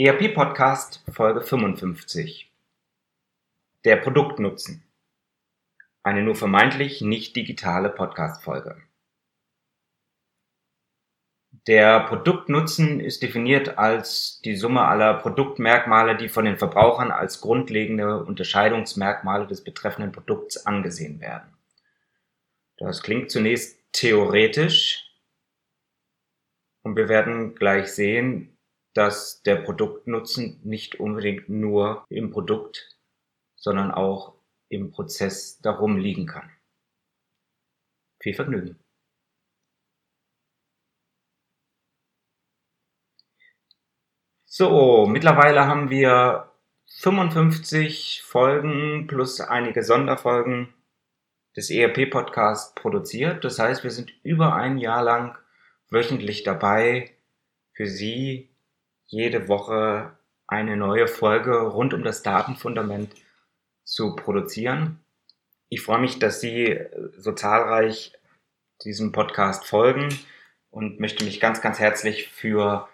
ERP Podcast Folge 55. Der Produktnutzen. Eine nur vermeintlich nicht digitale Podcast Folge. Der Produktnutzen ist definiert als die Summe aller Produktmerkmale, die von den Verbrauchern als grundlegende Unterscheidungsmerkmale des betreffenden Produkts angesehen werden. Das klingt zunächst theoretisch und wir werden gleich sehen, dass der Produktnutzen nicht unbedingt nur im Produkt, sondern auch im Prozess darum liegen kann. Viel Vergnügen. So, mittlerweile haben wir 55 Folgen plus einige Sonderfolgen des ERP-Podcasts produziert. Das heißt, wir sind über ein Jahr lang wöchentlich dabei, für Sie jede Woche eine neue Folge rund um das Datenfundament zu produzieren. Ich freue mich, dass Sie so zahlreich diesem Podcast folgen und möchte mich ganz, ganz herzlich für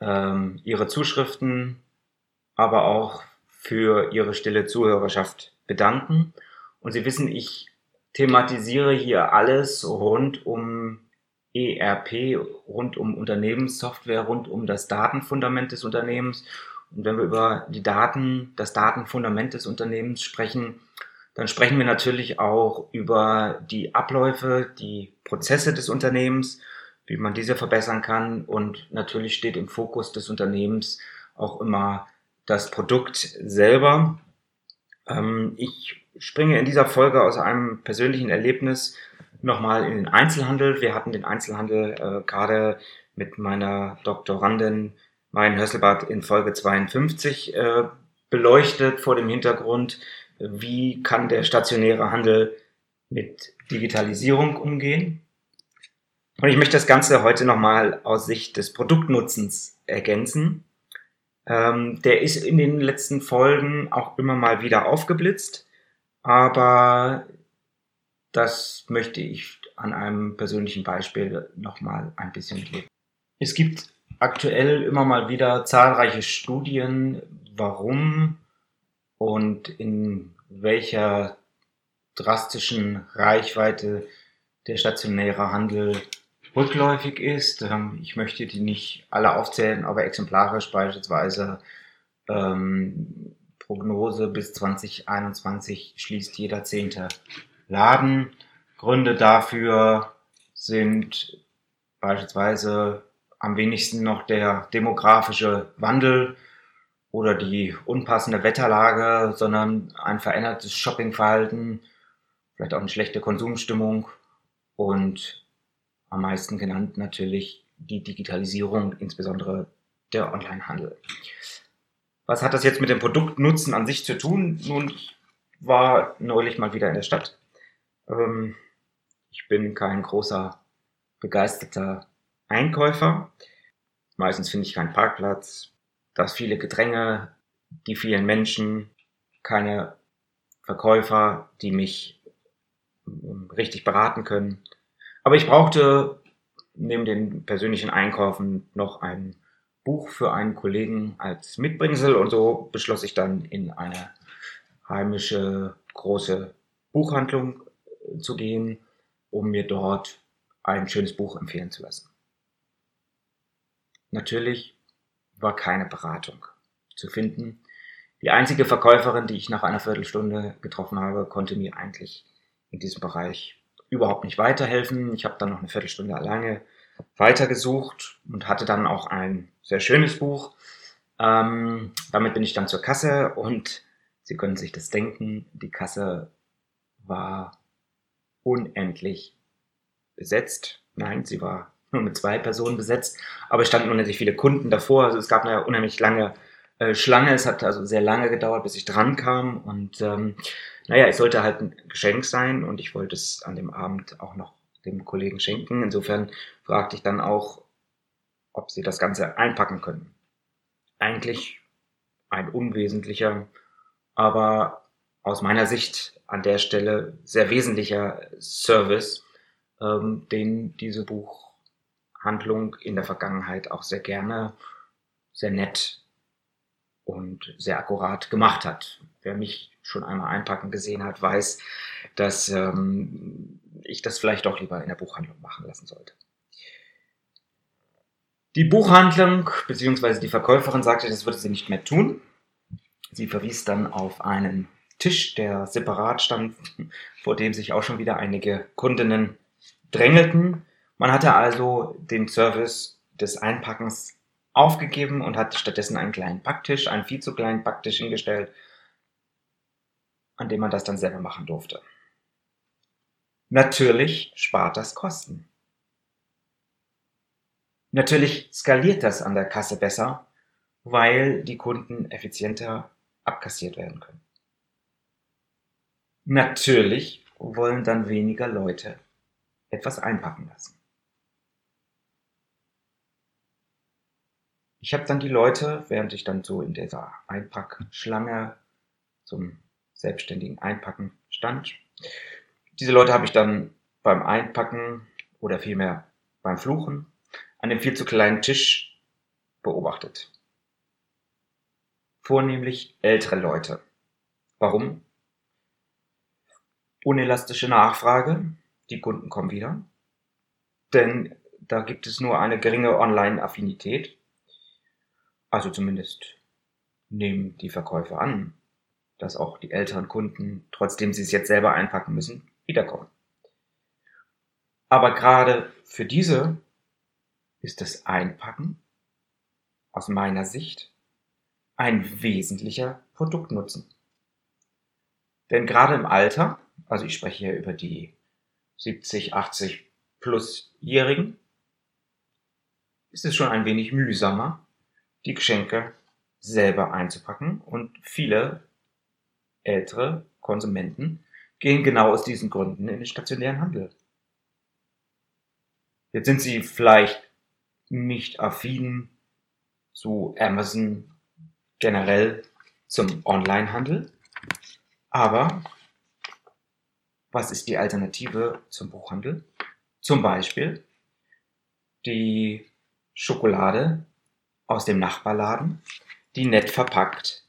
ähm, Ihre Zuschriften, aber auch für Ihre stille Zuhörerschaft bedanken. Und Sie wissen, ich thematisiere hier alles rund um ERP rund um Unternehmenssoftware, rund um das Datenfundament des Unternehmens. Und wenn wir über die Daten, das Datenfundament des Unternehmens sprechen, dann sprechen wir natürlich auch über die Abläufe, die Prozesse des Unternehmens, wie man diese verbessern kann. Und natürlich steht im Fokus des Unternehmens auch immer das Produkt selber. Ähm, ich springe in dieser Folge aus einem persönlichen Erlebnis nochmal in den Einzelhandel. Wir hatten den Einzelhandel äh, gerade mit meiner Doktorandin Marion Hösselbart in Folge 52 äh, beleuchtet vor dem Hintergrund, wie kann der stationäre Handel mit Digitalisierung umgehen. Und ich möchte das Ganze heute nochmal aus Sicht des Produktnutzens ergänzen. Ähm, der ist in den letzten Folgen auch immer mal wieder aufgeblitzt, aber das möchte ich an einem persönlichen Beispiel nochmal ein bisschen geben. Es gibt aktuell immer mal wieder zahlreiche Studien, warum und in welcher drastischen Reichweite der stationäre Handel rückläufig ist. Ähm, ich möchte die nicht alle aufzählen, aber exemplarisch beispielsweise ähm, Prognose bis 2021 schließt jeder zehnte Laden. Gründe dafür sind beispielsweise am wenigsten noch der demografische Wandel oder die unpassende Wetterlage, sondern ein verändertes Shoppingverhalten, vielleicht auch eine schlechte Konsumstimmung und am meisten genannt natürlich die Digitalisierung, insbesondere der Onlinehandel. Was hat das jetzt mit dem Produktnutzen an sich zu tun? Nun, ich war neulich mal wieder in der Stadt ähm, ich bin kein großer, begeisterter Einkäufer. Meistens finde ich keinen Parkplatz, das viele Gedränge, die vielen Menschen, keine Verkäufer, die mich ähm, richtig beraten können. Aber ich brauchte neben den persönlichen Einkaufen noch ein Buch für einen Kollegen als Mitbringsel und so beschloss ich dann in eine heimische große Buchhandlung zu gehen, um mir dort ein schönes Buch empfehlen zu lassen. Natürlich war keine Beratung zu finden. Die einzige Verkäuferin, die ich nach einer Viertelstunde getroffen habe, konnte mir eigentlich in diesem Bereich überhaupt nicht weiterhelfen. Ich habe dann noch eine Viertelstunde alleine weitergesucht und hatte dann auch ein sehr schönes Buch. Ähm, damit bin ich dann zur Kasse und Sie können sich das denken, die Kasse war unendlich besetzt. Nein, sie war nur mit zwei Personen besetzt, aber es standen unendlich viele Kunden davor. Also es gab eine unheimlich lange äh, Schlange. Es hat also sehr lange gedauert, bis ich dran kam. Und ähm, naja, es sollte halt ein Geschenk sein und ich wollte es an dem Abend auch noch dem Kollegen schenken. Insofern fragte ich dann auch, ob sie das Ganze einpacken können. Eigentlich ein unwesentlicher, aber aus meiner Sicht an der Stelle sehr wesentlicher Service, ähm, den diese Buchhandlung in der Vergangenheit auch sehr gerne, sehr nett und sehr akkurat gemacht hat. Wer mich schon einmal einpacken gesehen hat, weiß, dass ähm, ich das vielleicht doch lieber in der Buchhandlung machen lassen sollte. Die Buchhandlung bzw. die Verkäuferin sagte, das würde sie nicht mehr tun. Sie verwies dann auf einen Tisch, der separat stand, vor dem sich auch schon wieder einige Kundinnen drängelten. Man hatte also den Service des Einpackens aufgegeben und hat stattdessen einen kleinen Backtisch, einen viel zu kleinen Backtisch hingestellt, an dem man das dann selber machen durfte. Natürlich spart das Kosten. Natürlich skaliert das an der Kasse besser, weil die Kunden effizienter abkassiert werden können. Natürlich wollen dann weniger Leute etwas einpacken lassen. Ich habe dann die Leute, während ich dann so in dieser Einpackschlange zum selbstständigen Einpacken stand, diese Leute habe ich dann beim Einpacken oder vielmehr beim Fluchen an dem viel zu kleinen Tisch beobachtet. Vornehmlich ältere Leute. Warum? Unelastische Nachfrage, die Kunden kommen wieder, denn da gibt es nur eine geringe Online-Affinität also zumindest nehmen die Verkäufer an, dass auch die älteren Kunden, trotzdem sie es jetzt selber einpacken müssen, wiederkommen. Aber gerade für diese ist das Einpacken aus meiner Sicht ein wesentlicher Produktnutzen. Denn gerade im Alter, also ich spreche hier über die 70, 80 plusjährigen, ist es schon ein wenig mühsamer, die Geschenke selber einzupacken und viele ältere Konsumenten gehen genau aus diesen Gründen in den stationären Handel. Jetzt sind sie vielleicht nicht affin zu Amazon generell zum Onlinehandel, aber was ist die Alternative zum Buchhandel? Zum Beispiel die Schokolade aus dem Nachbarladen, die nett verpackt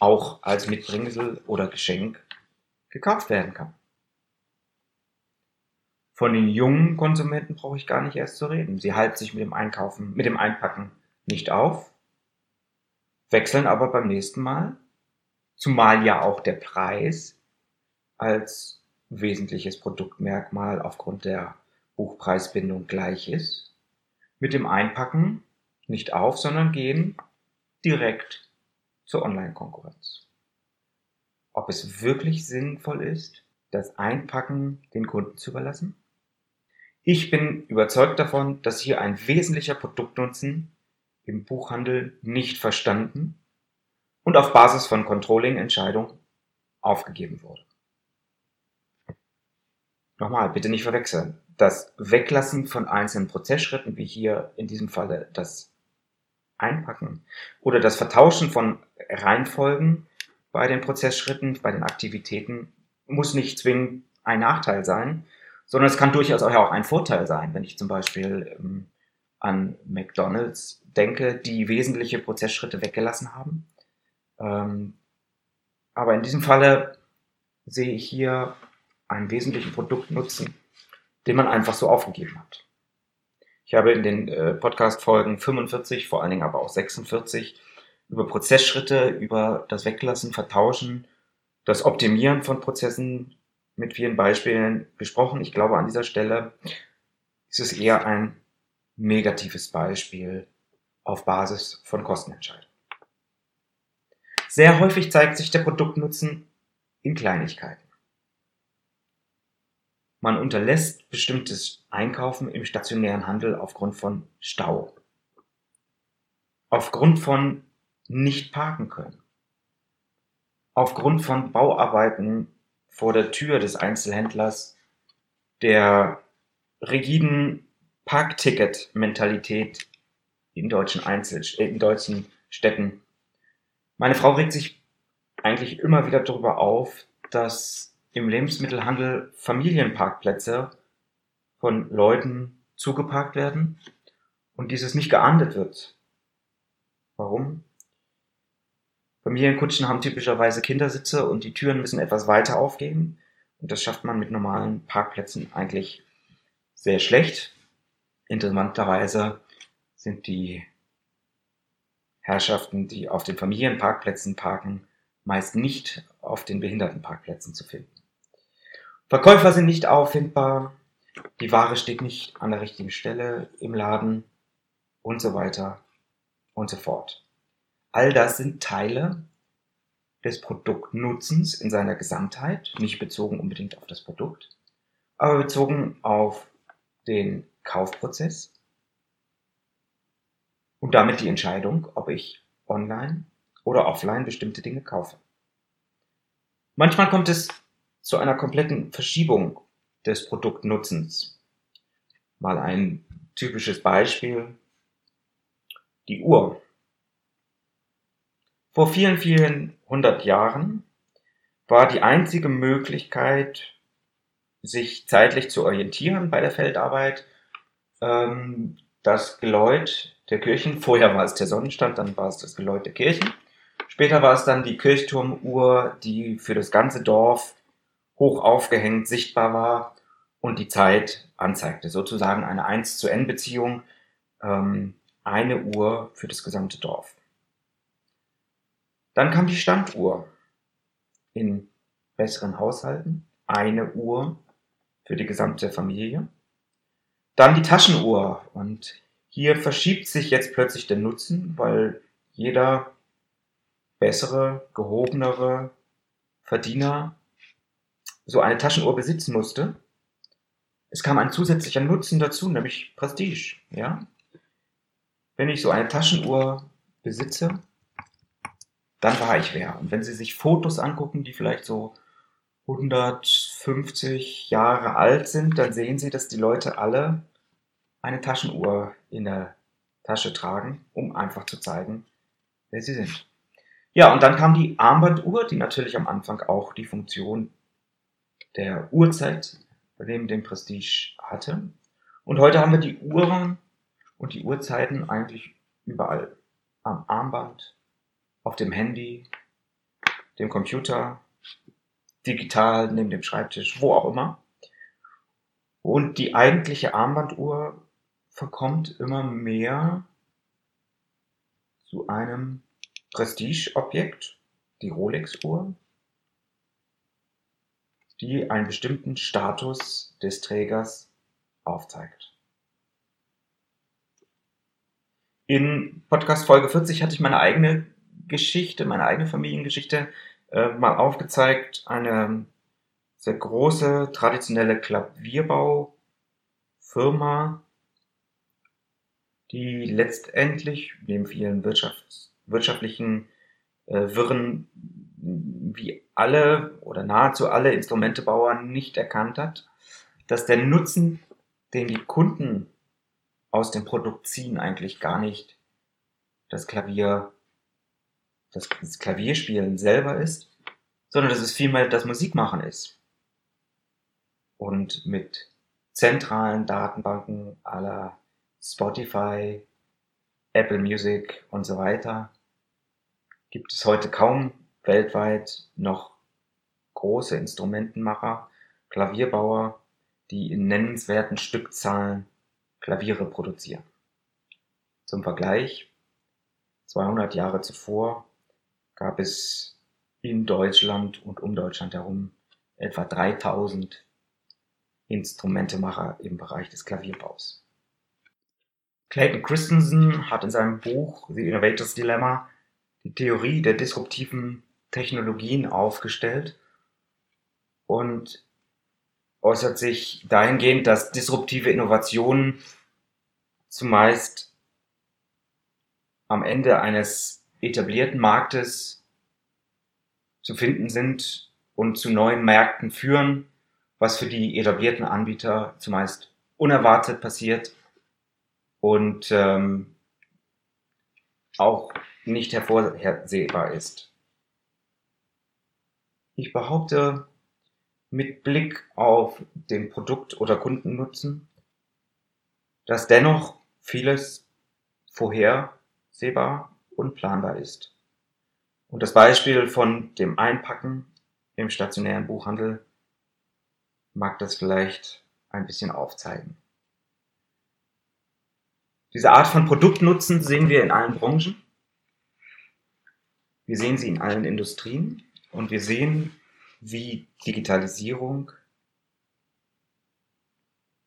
auch als Mitbringsel oder Geschenk gekauft werden kann. Von den jungen Konsumenten brauche ich gar nicht erst zu reden. Sie halten sich mit dem Einkaufen, mit dem Einpacken nicht auf, wechseln aber beim nächsten Mal, zumal ja auch der Preis als wesentliches Produktmerkmal aufgrund der Buchpreisbindung gleich ist, mit dem Einpacken nicht auf, sondern gehen direkt zur Online-Konkurrenz. Ob es wirklich sinnvoll ist, das Einpacken den Kunden zu überlassen? Ich bin überzeugt davon, dass hier ein wesentlicher Produktnutzen im Buchhandel nicht verstanden und auf Basis von Controlling-Entscheidungen aufgegeben wurde. Nochmal, bitte nicht verwechseln. Das Weglassen von einzelnen Prozessschritten, wie hier in diesem Falle das Einpacken oder das Vertauschen von Reihenfolgen bei den Prozessschritten, bei den Aktivitäten muss nicht zwingend ein Nachteil sein, sondern es kann durchaus auch ein Vorteil sein, wenn ich zum Beispiel ähm, an McDonald's denke, die wesentliche Prozessschritte weggelassen haben. Ähm, aber in diesem Falle sehe ich hier einen wesentlichen Produktnutzen, den man einfach so aufgegeben hat. Ich habe in den äh, Podcast-Folgen 45, vor allen Dingen aber auch 46, über Prozessschritte, über das Weglassen, Vertauschen, das Optimieren von Prozessen mit vielen Beispielen gesprochen. Ich glaube, an dieser Stelle ist es eher ein negatives Beispiel auf Basis von Kostenentscheidungen. Sehr häufig zeigt sich der Produktnutzen in Kleinigkeiten. Man unterlässt bestimmtes Einkaufen im stationären Handel aufgrund von Stau. Aufgrund von nicht parken können. Aufgrund von Bauarbeiten vor der Tür des Einzelhändlers, der rigiden Parkticket-Mentalität in deutschen Einzel in deutschen Städten. Meine Frau regt sich eigentlich immer wieder darüber auf, dass im Lebensmittelhandel Familienparkplätze von Leuten zugeparkt werden und dieses nicht geahndet wird. Warum? Familienkutschen haben typischerweise Kindersitze und die Türen müssen etwas weiter aufgehen. Und das schafft man mit normalen Parkplätzen eigentlich sehr schlecht. Interessanterweise sind die Herrschaften, die auf den Familienparkplätzen parken, meist nicht auf den Behindertenparkplätzen zu finden. Verkäufer sind nicht auffindbar, die Ware steht nicht an der richtigen Stelle im Laden und so weiter und so fort. All das sind Teile des Produktnutzens in seiner Gesamtheit, nicht bezogen unbedingt auf das Produkt, aber bezogen auf den Kaufprozess und damit die Entscheidung, ob ich online oder offline bestimmte Dinge kaufe. Manchmal kommt es zu einer kompletten Verschiebung des Produktnutzens. Mal ein typisches Beispiel. Die Uhr. Vor vielen, vielen hundert Jahren war die einzige Möglichkeit, sich zeitlich zu orientieren bei der Feldarbeit, ähm, das Geläut der Kirchen. Vorher war es der Sonnenstand, dann war es das Geläut der Kirchen. Später war es dann die Kirchturmuhr, die für das ganze Dorf hoch aufgehängt sichtbar war und die Zeit anzeigte. Sozusagen eine 1 zu N Beziehung, ähm, eine Uhr für das gesamte Dorf. Dann kam die Standuhr in besseren Haushalten, eine Uhr für die gesamte Familie. Dann die Taschenuhr und hier verschiebt sich jetzt plötzlich der Nutzen, weil jeder bessere, gehobenere Verdiener so eine Taschenuhr besitzen musste. Es kam ein zusätzlicher Nutzen dazu, nämlich Prestige. Ja? Wenn ich so eine Taschenuhr besitze, dann war ich wer. Und wenn Sie sich Fotos angucken, die vielleicht so 150 Jahre alt sind, dann sehen Sie, dass die Leute alle eine Taschenuhr in der Tasche tragen, um einfach zu zeigen, wer sie sind. Ja, und dann kam die Armbanduhr, die natürlich am Anfang auch die Funktion der Uhrzeit neben dem Prestige hatte. Und heute haben wir die Uhren und die Uhrzeiten eigentlich überall. Am Armband, auf dem Handy, dem Computer, digital neben dem Schreibtisch, wo auch immer. Und die eigentliche Armbanduhr verkommt immer mehr zu einem Prestigeobjekt, die Rolex-Uhr, die einen bestimmten Status des Trägers aufzeigt. In Podcast Folge 40 hatte ich meine eigene Geschichte, meine eigene Familiengeschichte äh, mal aufgezeigt. Eine sehr große traditionelle Klavierbaufirma, die letztendlich neben vielen Wirtschafts wirtschaftlichen äh, Wirren wie alle oder nahezu alle Instrumentebauer nicht erkannt hat, dass der Nutzen, den die Kunden aus dem Produkt ziehen, eigentlich gar nicht das Klavier, das, das Klavierspielen selber ist, sondern dass es vielmehr das Musikmachen ist. Und mit zentralen Datenbanken aller Spotify, Apple Music und so weiter gibt es heute kaum weltweit noch große Instrumentenmacher, Klavierbauer, die in nennenswerten Stückzahlen Klaviere produzieren. Zum Vergleich, 200 Jahre zuvor gab es in Deutschland und um Deutschland herum etwa 3000 Instrumentemacher im Bereich des Klavierbaus. Clayton Christensen hat in seinem Buch The Innovator's Dilemma die Theorie der disruptiven Technologien aufgestellt und äußert sich dahingehend, dass disruptive Innovationen zumeist am Ende eines etablierten Marktes zu finden sind und zu neuen Märkten führen, was für die etablierten Anbieter zumeist unerwartet passiert und ähm, auch nicht hervorhersehbar ist. Ich behaupte, mit Blick auf den Produkt- oder Kundennutzen, dass dennoch vieles vorhersehbar und planbar ist. Und das Beispiel von dem Einpacken im stationären Buchhandel mag das vielleicht ein bisschen aufzeigen. Diese Art von Produktnutzen sehen wir in allen Branchen. Wir sehen sie in allen Industrien und wir sehen, wie Digitalisierung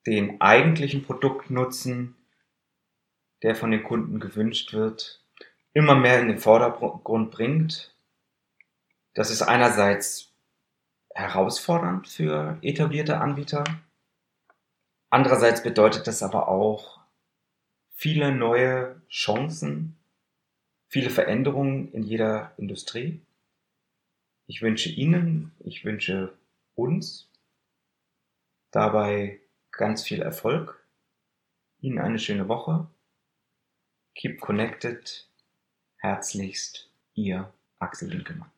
den eigentlichen Produktnutzen, der von den Kunden gewünscht wird, immer mehr in den Vordergrund bringt. Das ist einerseits herausfordernd für etablierte Anbieter. Andererseits bedeutet das aber auch viele neue Chancen, viele Veränderungen in jeder Industrie. Ich wünsche Ihnen, ich wünsche uns dabei ganz viel Erfolg. Ihnen eine schöne Woche. Keep connected. Herzlichst, Ihr Axel Winkelmann.